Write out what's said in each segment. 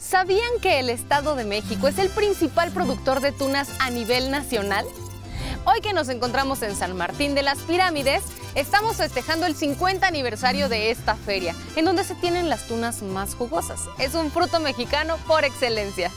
¿Sabían que el Estado de México es el principal productor de tunas a nivel nacional? Hoy que nos encontramos en San Martín de las Pirámides, estamos festejando el 50 aniversario de esta feria, en donde se tienen las tunas más jugosas. Es un fruto mexicano por excelencia.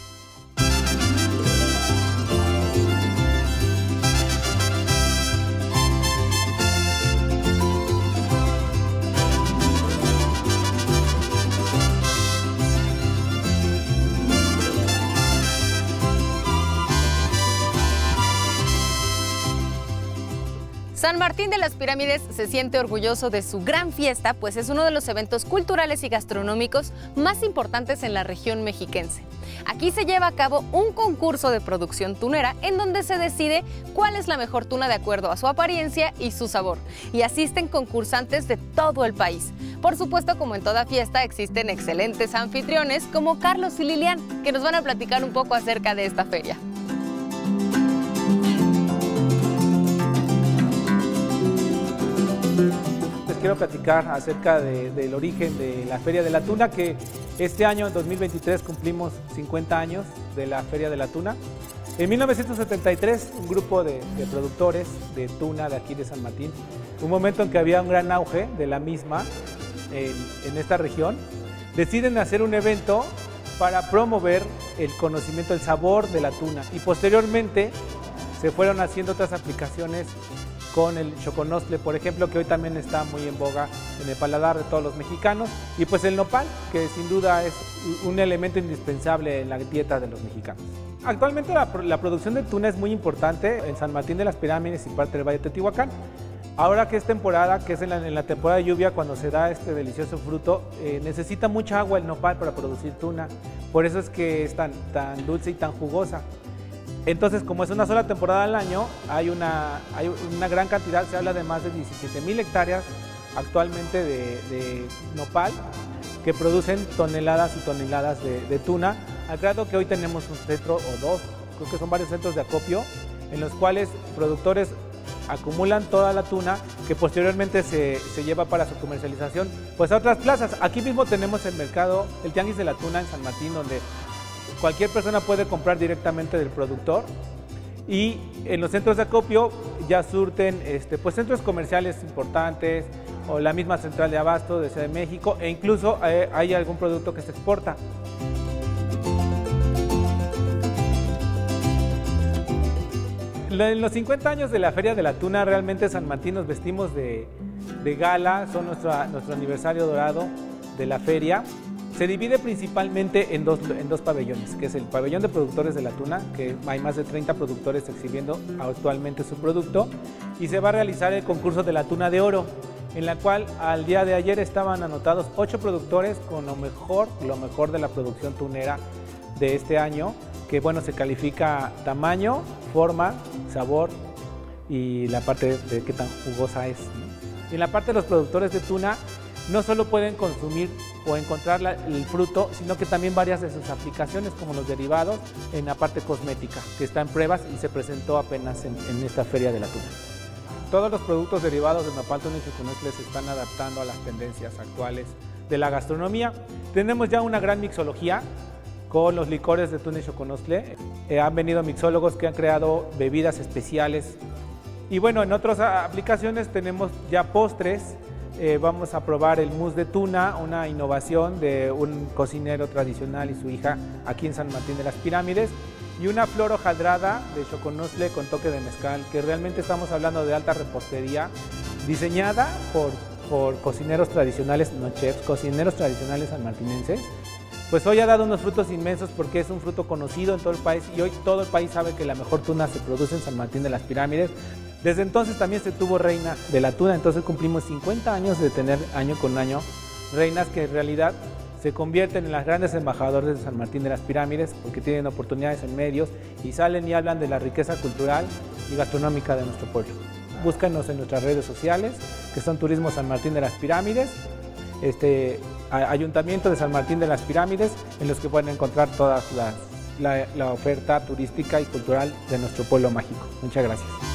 San Martín de las Pirámides se siente orgulloso de su gran fiesta, pues es uno de los eventos culturales y gastronómicos más importantes en la región mexiquense. Aquí se lleva a cabo un concurso de producción tunera en donde se decide cuál es la mejor tuna de acuerdo a su apariencia y su sabor. Y asisten concursantes de todo el país. Por supuesto, como en toda fiesta, existen excelentes anfitriones como Carlos y Lilian, que nos van a platicar un poco acerca de esta feria. Quiero platicar acerca del origen de la Feria de la Tuna, que este año, en 2023, cumplimos 50 años de la Feria de la Tuna. En 1973, un grupo de, productores de tuna de aquí de San Martín, un momento en que había un gran auge de la misma en, en esta región, deciden hacer un evento para promover el conocimiento, el sabor de la tuna. Y posteriormente se fueron haciendo otras aplicaciones con el choconostle, por ejemplo, que hoy también está muy en boga en el paladar de todos los mexicanos, y pues el nopal, que sin duda es un elemento indispensable en la dieta de los mexicanos. Actualmente la, producción de tuna es muy importante en San Martín de las Pirámides y parte del Valle de Teotihuacán. Ahora que es temporada, que es en la, temporada de lluvia, cuando se da este delicioso fruto, eh, necesita mucha agua el nopal para producir tuna. Por eso es que es tan, tan dulce y tan jugosa. Entonces, como es una sola temporada al año, hay una, hay una gran cantidad, se habla de más de 17 mil hectáreas actualmente de, nopal que producen toneladas y toneladas de, tuna, al grado que hoy tenemos un centro o dos, creo que son varios centros de acopio, en los cuales productores acumulan toda la tuna que posteriormente se, se, lleva para su comercialización pues a otras plazas. Aquí mismo tenemos el mercado, el Tianguis de la Tuna en San Martín, donde cualquier persona puede comprar directamente del productor y en los centros de acopio ya surten este, pues, centros comerciales importantes o la misma central de abasto de Ciudad de México e incluso eh, hay algún producto que se exporta. En los 50 años de la Feria de la Tuna, realmente San Martín nos vestimos de, gala, son nuestro aniversario dorado de la feria. Se divide principalmente en dos, en dos pabellones, que es el pabellón de productores de la tuna, que hay más de 30 productores exhibiendo actualmente su producto, y se va a realizar el concurso de la tuna de oro, en la cual al día de ayer estaban anotados ocho productores con lo mejor, lo mejor de la producción tunera de este año, que bueno, se califica tamaño, forma, sabor y la parte de qué tan jugosa es. En la parte de los productores de tuna, no solo pueden consumir o encontrar el fruto, sino que también varias de sus aplicaciones, como los derivados, en la parte cosmética, que está en pruebas y se presentó apenas en, esta Feria de la Tuna. Todos los productos derivados de nopal, y choconostle se están adaptando a las tendencias actuales de la gastronomía. Tenemos ya una gran mixología con los licores de y choconostle. Eh, han venido mixólogos que han creado bebidas especiales. Y bueno, en otras aplicaciones tenemos ya postres eh, vamos a probar el mousse de tuna, una innovación de un cocinero tradicional y su hija aquí en San Martín de las Pirámides. Y una flor hojaldrada de choconostle con toque de mezcal, que realmente estamos hablando de alta repostería, diseñada por, por cocineros tradicionales, no chefs, cocineros tradicionales sanmartinenses. Pues hoy ha dado unos frutos inmensos porque es un fruto conocido en todo el país y hoy todo el país sabe que la mejor tuna se produce en San Martín de las Pirámides. Desde entonces también se tuvo reina de la tuna, entonces cumplimos 50 años de tener año con año reinas que en realidad se convierten en las grandes embajadores de San Martín de las Pirámides porque tienen oportunidades en medios y salen y hablan de la riqueza cultural y gastronómica de nuestro pueblo. Búscanos en nuestras redes sociales, que son Turismo San Martín de las Pirámides, este, Ayuntamiento de San Martín de las Pirámides, en los que pueden encontrar toda la oferta turística y cultural de nuestro pueblo mágico. Muchas gracias.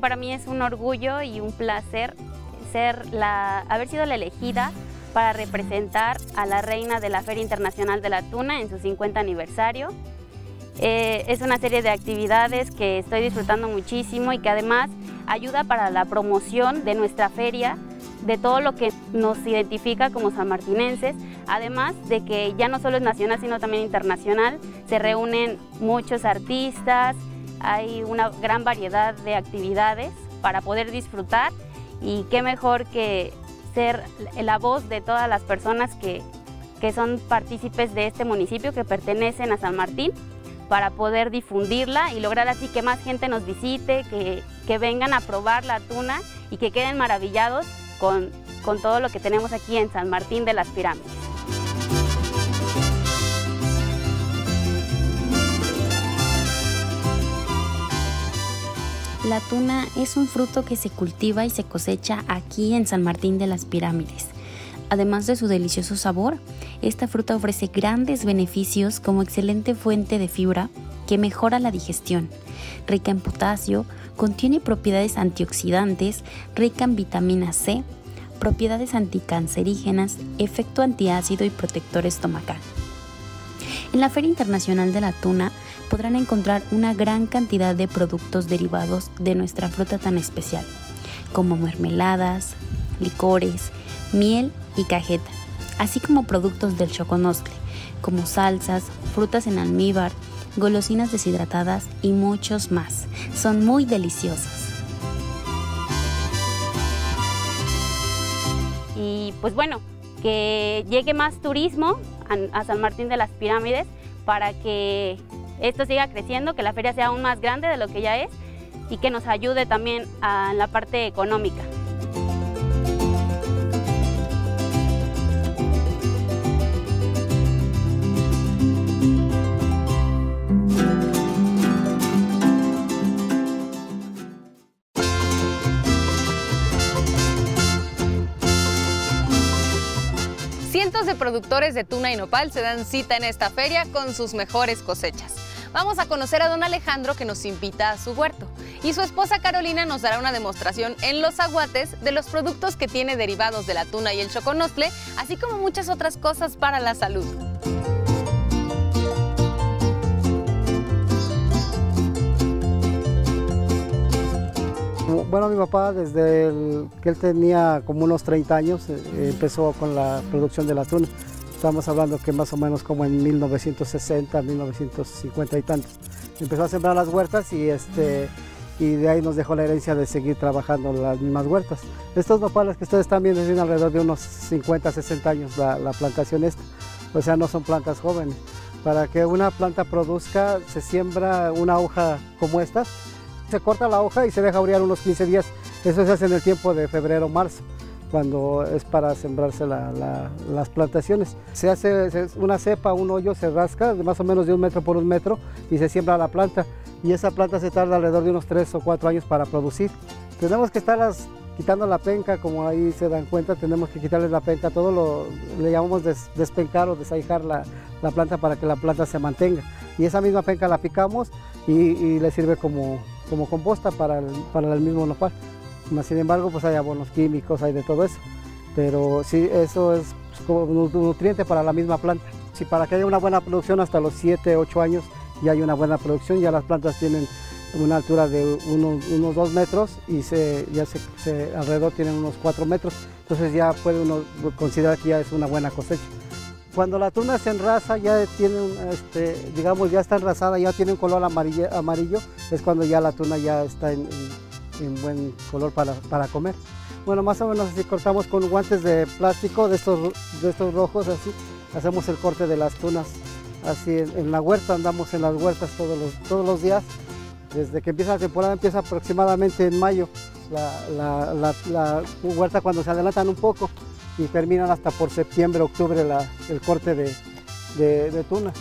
Para mí es un orgullo y un placer ser la, haber sido la elegida para representar a la reina de la Feria Internacional de la Tuna en su 50 aniversario. Eh, es una serie de actividades que estoy disfrutando muchísimo y que además ayuda para la promoción de nuestra feria, de todo lo que nos identifica como sanmartinenses, además de que ya no solo es nacional sino también internacional, se reúnen muchos artistas, hay una gran variedad de actividades para poder disfrutar y qué mejor que ser la voz de todas las personas que, que son partícipes de este municipio, que pertenecen a San Martín para poder difundirla y lograr así que más gente nos visite, que, que vengan a probar la tuna y que queden maravillados con, con todo lo que tenemos aquí en San Martín de las Pirámides. La tuna es un fruto que se cultiva y se cosecha aquí en San Martín de las Pirámides. Además de su delicioso sabor, esta fruta ofrece grandes beneficios como excelente fuente de fibra que mejora la digestión, rica en potasio, contiene propiedades antioxidantes, rica en vitamina C, propiedades anticancerígenas, efecto antiácido y protector estomacal. En la Feria Internacional de la Tuna podrán encontrar una gran cantidad de productos derivados de nuestra fruta tan especial, como mermeladas, licores, miel y cajeta, así como productos del choconostle, como salsas, frutas en almíbar, golosinas deshidratadas y muchos más. Son muy deliciosos. Y pues bueno, que llegue más turismo a, San Martín de las Pirámides para que esto siga creciendo, que la feria sea aún más grande de lo que ya es y que nos ayude también a la parte económica. Productores de tuna y nopal se dan cita en esta feria con sus mejores cosechas. Vamos a conocer a don Alejandro que nos invita a su huerto y su esposa Carolina nos dará una demostración en los aguates de los productos que tiene derivados de la tuna y el choconostle, así como muchas otras cosas para la salud. Bueno, mi papá desde que él tenía como unos 30 años eh, empezó con la producción de la tuna. Estamos hablando que más o menos como en 1960, 1950 y tantos. Empezó a sembrar las huertas y, este, y de ahí nos dejó la herencia de seguir trabajando las mismas huertas. Estos nopales que ustedes están viendo tienen alrededor de unos 50, 60 años la, la plantación esta. O sea, no son plantas jóvenes. Para que una planta produzca se siembra una hoja como esta, se corta la hoja y se deja abrir unos 15 días. Eso se hace en el tiempo de febrero, marzo, cuando es para sembrarse las plantaciones. Se hace una cepa, un hoyo, se rasca de más o menos de un metro por un metro y se siembra la planta. Y esa planta se tarda alrededor de unos 3 o 4 años para producir. Tenemos que estarlas quitando la penca, como ahí se dan cuenta, tenemos que quitarles la penca, todo lo le llamamos despencar o desaijar la, planta para que la planta se mantenga. Y esa misma penca la picamos y le sirve como, como composta para el, para el mismo nopal. Sin embargo, pues hay abonos químicos, hay de todo eso. Pero sí, eso es como un nutriente para la misma planta. Si para que haya una buena producción hasta los 7, 8 años ya hay una buena producción, ya las plantas tienen una altura de unos, 2 metros y se, ya se, alrededor tienen unos 4 metros. Entonces ya puede uno considerar que ya es una buena cosecha. Cuando la tuna se enraza, ya tiene, este, digamos, ya está enrasada, ya tiene un color amarillo, amarillo es cuando ya la tuna ya está en, buen color para, para, comer. Bueno, más o menos así cortamos con guantes de plástico, de estos, de estos rojos, así, hacemos el corte de las tunas. Así en, la huerta, andamos en las huertas todos los, todos los días. Desde que empieza la temporada, empieza aproximadamente en mayo, la, la, la huerta cuando se adelantan un poco y terminan hasta por septiembre, octubre el corte de, de, tuna.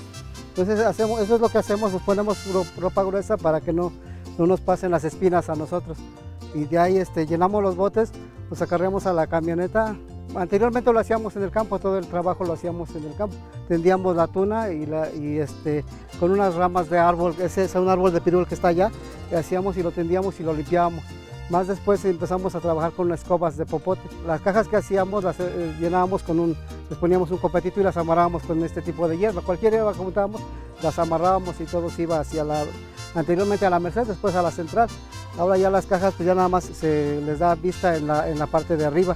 Entonces hacemos, eso es lo que hacemos, nos ponemos ropa gruesa para que no, no nos pasen las espinas a nosotros. Y de ahí este, llenamos los botes, los acarreamos a la camioneta anteriormente lo hacíamos en el campo, todo el trabajo lo hacíamos en el campo. Tendíamos la tuna y, este, con unas ramas de árbol, ese es un árbol de pirul que está allá, y hacíamos y lo tendíamos y lo limpiábamos. Más después empezamos a trabajar con escobas de popote. Las cajas que hacíamos las eh, llenábamos con un, les poníamos un copetito y las amarrábamos con este tipo de hierba. Cualquier hierba que montábamos, las amarrábamos y todo se iba hacia la, anteriormente a la Merced, después a la Central. Ahora ya las cajas pues ya nada más se les da vista en la, en la parte de arriba.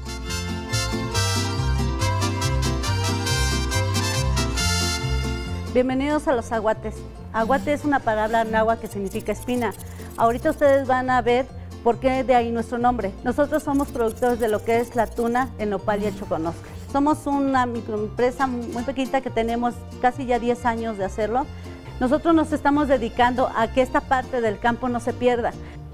Bienvenidos a los aguates. Aguate es una palabra náhuatl que significa espina. Ahorita ustedes van a ver ¿Por qué de ahí nuestro nombre? Nosotros somos productores de lo que es la tuna en Nopal y el Choconoscle. Somos una microempresa muy pequeñita que tenemos casi ya 10 años de hacerlo. Nosotros nos estamos dedicando a que esta parte del campo no se pierda.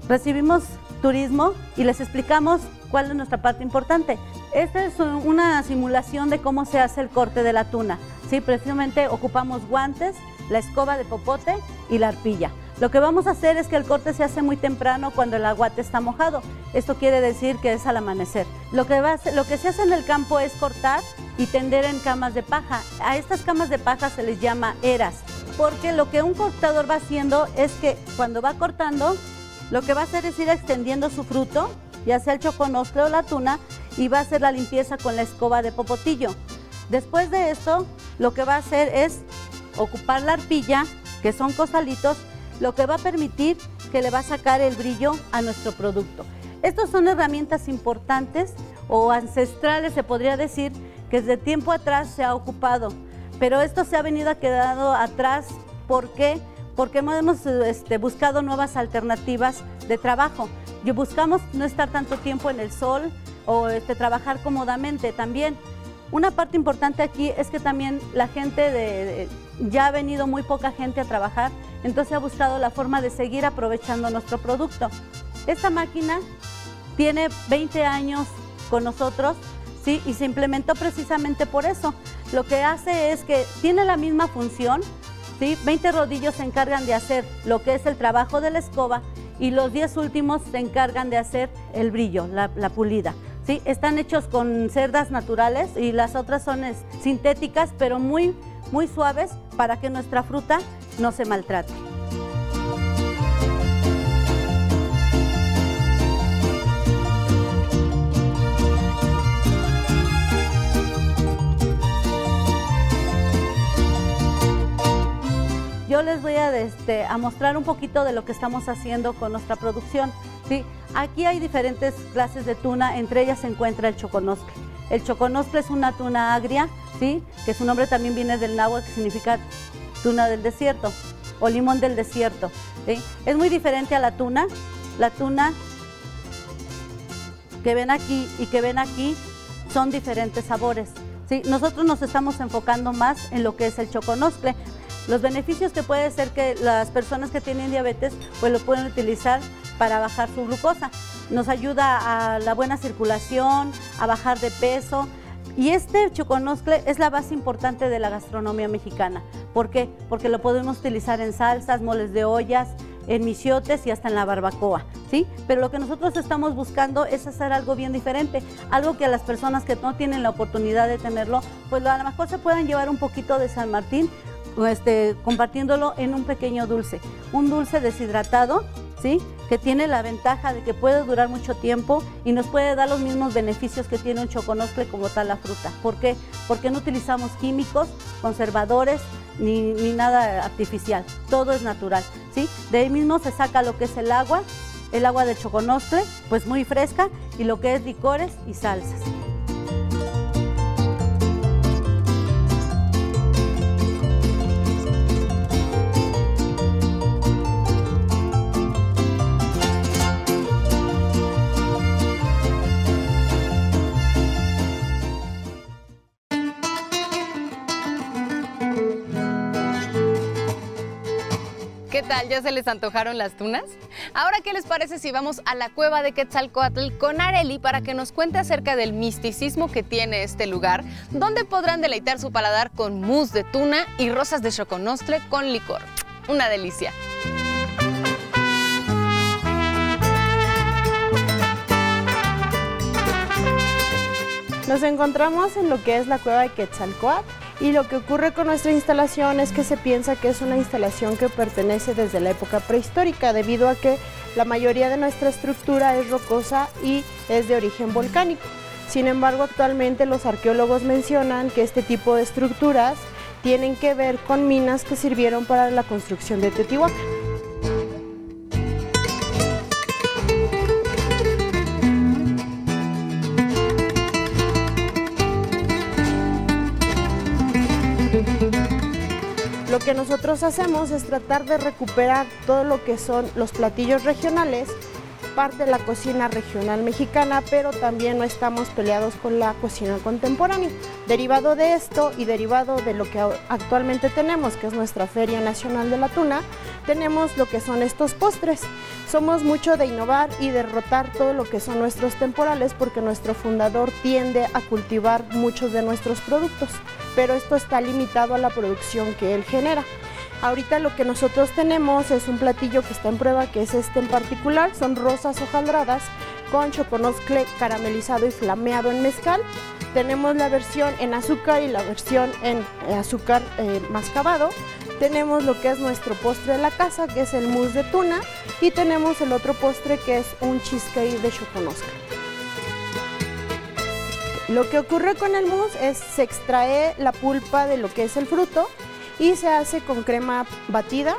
Recibimos turismo y les explicamos cuál es nuestra parte importante. Esta es una simulación de cómo se hace el corte de la tuna. Sí, precisamente ocupamos guantes, la escoba de popote y la arpilla. Lo que vamos a hacer es que el corte se hace muy temprano cuando el aguate está mojado. Esto quiere decir que es al amanecer. Lo que, se hace en el campo es cortar y tender en camas de paja. A estas camas de paja se les llama eras, porque lo que un cortador va haciendo es que cuando va cortando, lo que va a hacer es ir extendiendo su fruto, ya sea el choconoscle o la tuna, y va a hacer la limpieza con la escoba de popotillo. Después de esto, lo que va a hacer es ocupar la arpilla, que son costalitos, lo que va a permitir que le va a sacar el brillo a nuestro producto. Estas son herramientas importantes o ancestrales, se podría decir, que desde tiempo atrás se ha ocupado, pero esto se ha venido quedando atrás. ¿Por qué? Porque hemos este, buscado nuevas alternativas de trabajo. Y buscamos no estar tanto tiempo en el sol o este, trabajar cómodamente también. Una parte importante aquí es que también la gente ya ha venido muy poca gente a trabajar, entonces ha buscado la forma de seguir aprovechando nuestro producto. Esta máquina tiene 20 años con nosotros, ¿sí? Y se implementó precisamente por eso. Lo que hace es que tiene la misma función, ¿sí? 20 rodillos se encargan de hacer lo que es el trabajo de la escoba y los 10 últimos se encargan de hacer el brillo, la, pulida. ¿sí? Están hechos con cerdas naturales y las otras son sintéticas, pero muy, muy suaves para que nuestra fruta no se maltrate. Yo les voy a, este, a mostrar un poquito de lo que estamos haciendo con nuestra producción. ¿sí? Aquí hay diferentes clases de tuna, entre ellas se encuentra el choconoscle. El choconoscle es una tuna agria, ¿sí? que su nombre también viene del náhuatl, que significa tuna del desierto o limón del desierto. Es muy diferente a la tuna. La tuna que ven aquí y que ven aquí son diferentes sabores. ¿sí? Nosotros nos estamos enfocando más en lo que es el choconoscle. Los beneficios que puede ser que las personas que tienen diabetes pues lo pueden utilizar para bajar su glucosa. Nos ayuda a la buena circulación, a bajar de peso. Y este choconoscle es la base importante de la gastronomía mexicana. ¿Por qué? Porque lo podemos utilizar en salsas, moles de ollas, en misiotes y hasta en la barbacoa, ¿sí? Pero lo que nosotros estamos buscando es hacer algo bien diferente, algo que a las personas que no tienen la oportunidad de tenerlo, pues a lo mejor se puedan llevar un poquito de San Martín, este, compartiéndolo en un pequeño dulce, un dulce deshidratado ¿sí? Que tiene la ventaja de que puede durar mucho tiempo y nos puede dar los mismos beneficios que tiene un choconoscle como tal la fruta. ¿Por qué? Porque no utilizamos químicos, conservadores ni, nada artificial, todo es natural. ¿sí? De ahí mismo se saca lo que es el agua, el agua de choconoscle, pues muy fresca, y lo que es licores y salsas. ¿Ya se les antojaron las tunas? Ahora, ¿qué les parece si vamos a la cueva de Quetzalcoatl con Areli para que nos cuente acerca del misticismo que tiene este lugar, donde podrán deleitar su paladar con mousse de tuna y rosas de choconostle con licor? Una delicia. Nos encontramos en lo que es la cueva de Quetzalcoatl y lo que ocurre con nuestra instalación es que se piensa que es una instalación que pertenece desde la época prehistórica debido a que la mayoría de nuestra estructura es rocosa y es de origen volcánico. Sin embargo, actualmente los arqueólogos mencionan que este tipo de estructuras tienen que ver con minas que sirvieron para la construcción de Teotihuacán. Que nosotros hacemos es tratar de recuperar todo lo que son los platillos regionales parte de la cocina regional mexicana, pero también no estamos peleados con la cocina contemporánea. Derivado de esto y derivado de lo que actualmente tenemos, que es nuestra Feria Nacional de la Tuna, tenemos lo que son estos postres. Somos mucho de innovar y derrotar todo lo que son nuestros temporales porque nuestro fundador tiende a cultivar muchos de nuestros productos, pero esto está limitado a la producción que él genera. Ahorita lo que nosotros tenemos es un platillo que está en prueba, que es este en particular, son rosas hojaldradas con choconoscle caramelizado y flameado en mezcal. Tenemos la versión en azúcar y la versión en azúcar eh, mascabado. Tenemos lo que es nuestro postre de la casa, que es el mousse de tuna. Y tenemos el otro postre que es un cheesecake de choconoscle. Lo que ocurre con el mousse es se extrae la pulpa de lo que es el fruto y se hace con crema batida,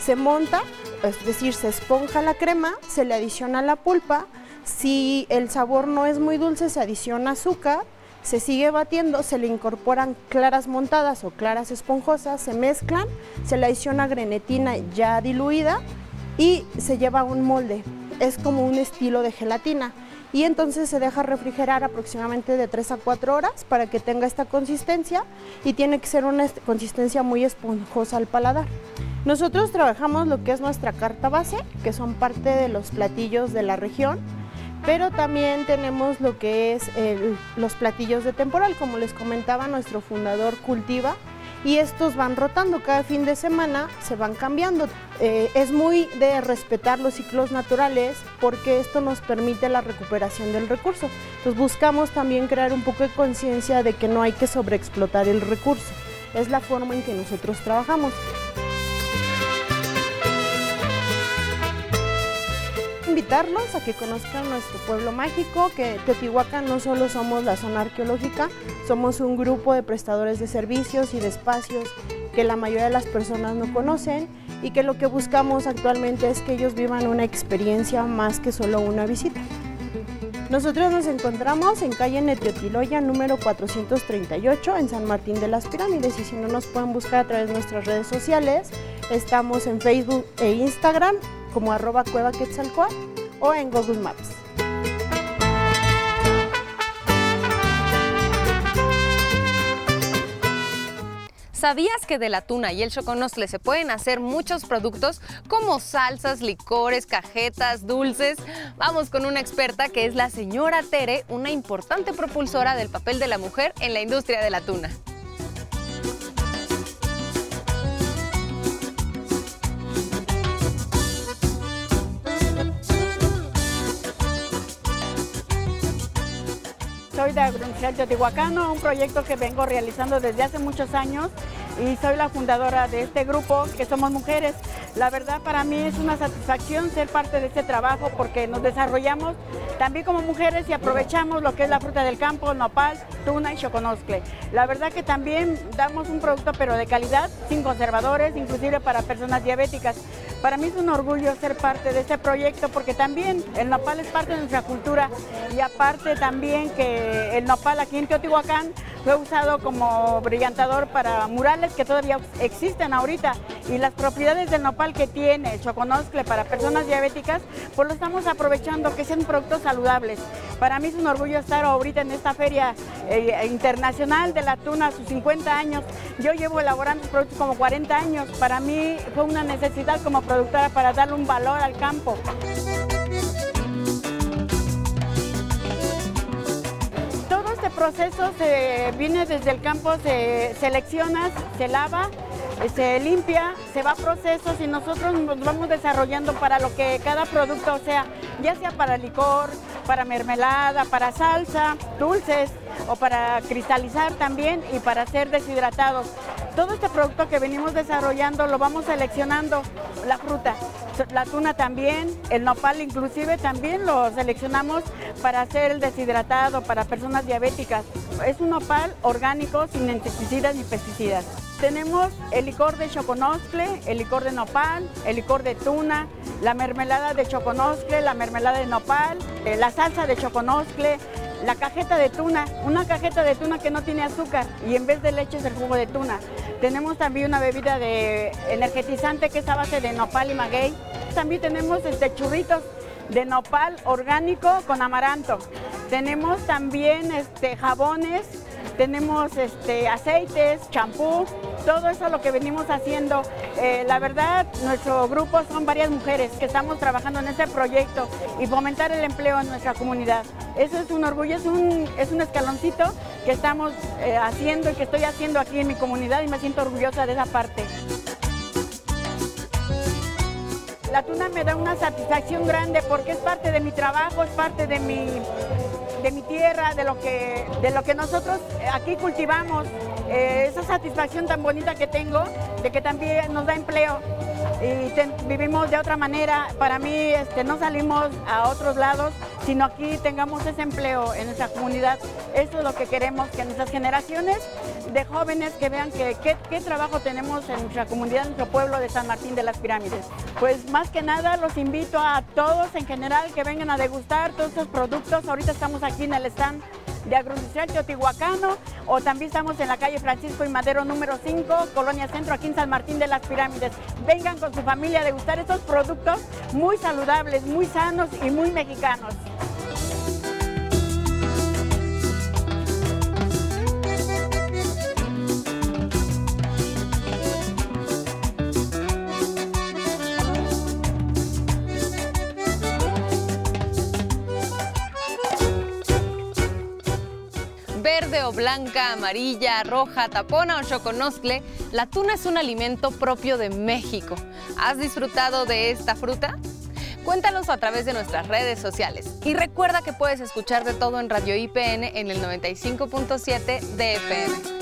se monta, es decir, se esponja la crema, se le adiciona la pulpa, si el sabor no es muy dulce se adiciona azúcar, se sigue batiendo, se le incorporan claras montadas o claras esponjosas, se mezclan, se le adiciona grenetina ya diluida y se lleva a un molde. Es como un estilo de gelatina y entonces se deja refrigerar aproximadamente de 3 a 4 horas para que tenga esta consistencia y tiene que ser una consistencia muy esponjosa al paladar. Nosotros trabajamos lo que es nuestra carta base, que son parte de los platillos de la región, pero también tenemos lo que es los platillos de temporal, como les comentaba, nuestro fundador cultiva y estos van rotando cada fin de semana, se van cambiando. Eh, es muy de respetar los ciclos naturales porque esto nos permite la recuperación del recurso. Entonces buscamos también crear un poco de conciencia de que no hay que sobreexplotar el recurso. Es la forma en que nosotros trabajamos. Invitarlos a que conozcan nuestro pueblo mágico, que Teotihuacán no solo somos la zona arqueológica, somos un grupo de prestadores de servicios y de espacios que la mayoría de las personas no conocen y que lo que buscamos actualmente es que ellos vivan una experiencia más que solo una visita. Nosotros nos encontramos en calle Netiotiloya número 438 en San Martín de las Pirámides y si no nos pueden buscar a través de nuestras redes sociales, estamos en Facebook e Instagram como arroba cueva quetzalcoatl o en Google Maps. ¿Sabías que de la tuna y el choconostle se pueden hacer muchos productos como salsas, licores, cajetas, dulces? Vamos con una experta que es la señora Tere, una importante propulsora del papel de la mujer en la industria de la tuna. Soy de Agroindustrial Teotihuacano, un proyecto que vengo realizando desde hace muchos años y soy la fundadora de este grupo que somos mujeres. La verdad para mí es una satisfacción ser parte de este trabajo porque nos desarrollamos también como mujeres y aprovechamos lo que es la fruta del campo, nopal, tuna y choconoscle. La verdad que también damos un producto pero de calidad, sin conservadores, inclusive para personas diabéticas. Para mí es un orgullo ser parte de este proyecto porque también el nopal es parte de nuestra cultura y aparte también que el nopal aquí en Teotihuacán fue usado como brillantador para murales que todavía existen ahorita y las propiedades del nopal que tiene el choconoscle para personas diabéticas, pues lo estamos aprovechando que sean productos saludables. Para mí es un orgullo estar ahorita en esta feria eh, internacional de la tuna sus 50 años. Yo llevo elaborando productos como 40 años. Para mí fue una necesidad como para darle un valor al campo. Todo este proceso se viene desde el campo, se selecciona, se lava, se limpia, se va a procesos y nosotros nos vamos desarrollando para lo que cada producto sea, ya sea para licor, para mermelada, para salsa, dulces o para cristalizar también y para ser deshidratados. Todo este producto que venimos desarrollando lo vamos seleccionando, la fruta, la tuna también, el nopal inclusive también lo seleccionamos para hacer el deshidratado para personas diabéticas. Es un nopal orgánico sin insecticidas ni pesticidas. Tenemos el licor de choconoscle, el licor de nopal, el licor de tuna, la mermelada de choconoscle, la mermelada de nopal, eh, la salsa de choconoscle, la cajeta de tuna, una cajeta de tuna que no tiene azúcar y en vez de leche es el jugo de tuna. Tenemos también una bebida de energetizante que es a base de nopal y maguey. También tenemos este churritos de nopal orgánico con amaranto. Tenemos también este, jabones, tenemos este, aceites, champú, todo eso es lo que venimos haciendo. Eh, la verdad, nuestro grupo son varias mujeres que estamos trabajando en este proyecto y fomentar el empleo en nuestra comunidad. Eso es un orgullo, es un, es un escaloncito que estamos eh, haciendo y que estoy haciendo aquí en mi comunidad y me siento orgullosa de esa parte. La tuna me da una satisfacción grande porque es parte de mi trabajo, es parte de mi, de mi tierra, de lo, que, de lo que nosotros aquí cultivamos. Eh, esa satisfacción tan bonita que tengo de que también nos da empleo y vivimos de otra manera. Para mí este, no salimos a otros lados, sino aquí tengamos ese empleo en nuestra comunidad. Eso es lo que queremos, que nuestras generaciones de jóvenes que vean que, qué trabajo tenemos en nuestra comunidad, en nuestro pueblo de San Martín de las Pirámides. Pues más que nada los invito a todos en general que vengan a degustar todos estos productos. Ahorita estamos aquí en el stand de Agroindustrial Teotihuacano o también estamos en la calle Francisco y Madero número 5, Colonia Centro, aquí en San Martín de las Pirámides. Vengan con su familia a degustar estos productos muy saludables, muy sanos y muy mexicanos. Blanca, amarilla, roja, tapona o choconoscle, la tuna es un alimento propio de México. ¿Has disfrutado de esta fruta? Cuéntanos a través de nuestras redes sociales. Y recuerda que puedes escuchar de todo en Radio IPN en el 95.7 de FM.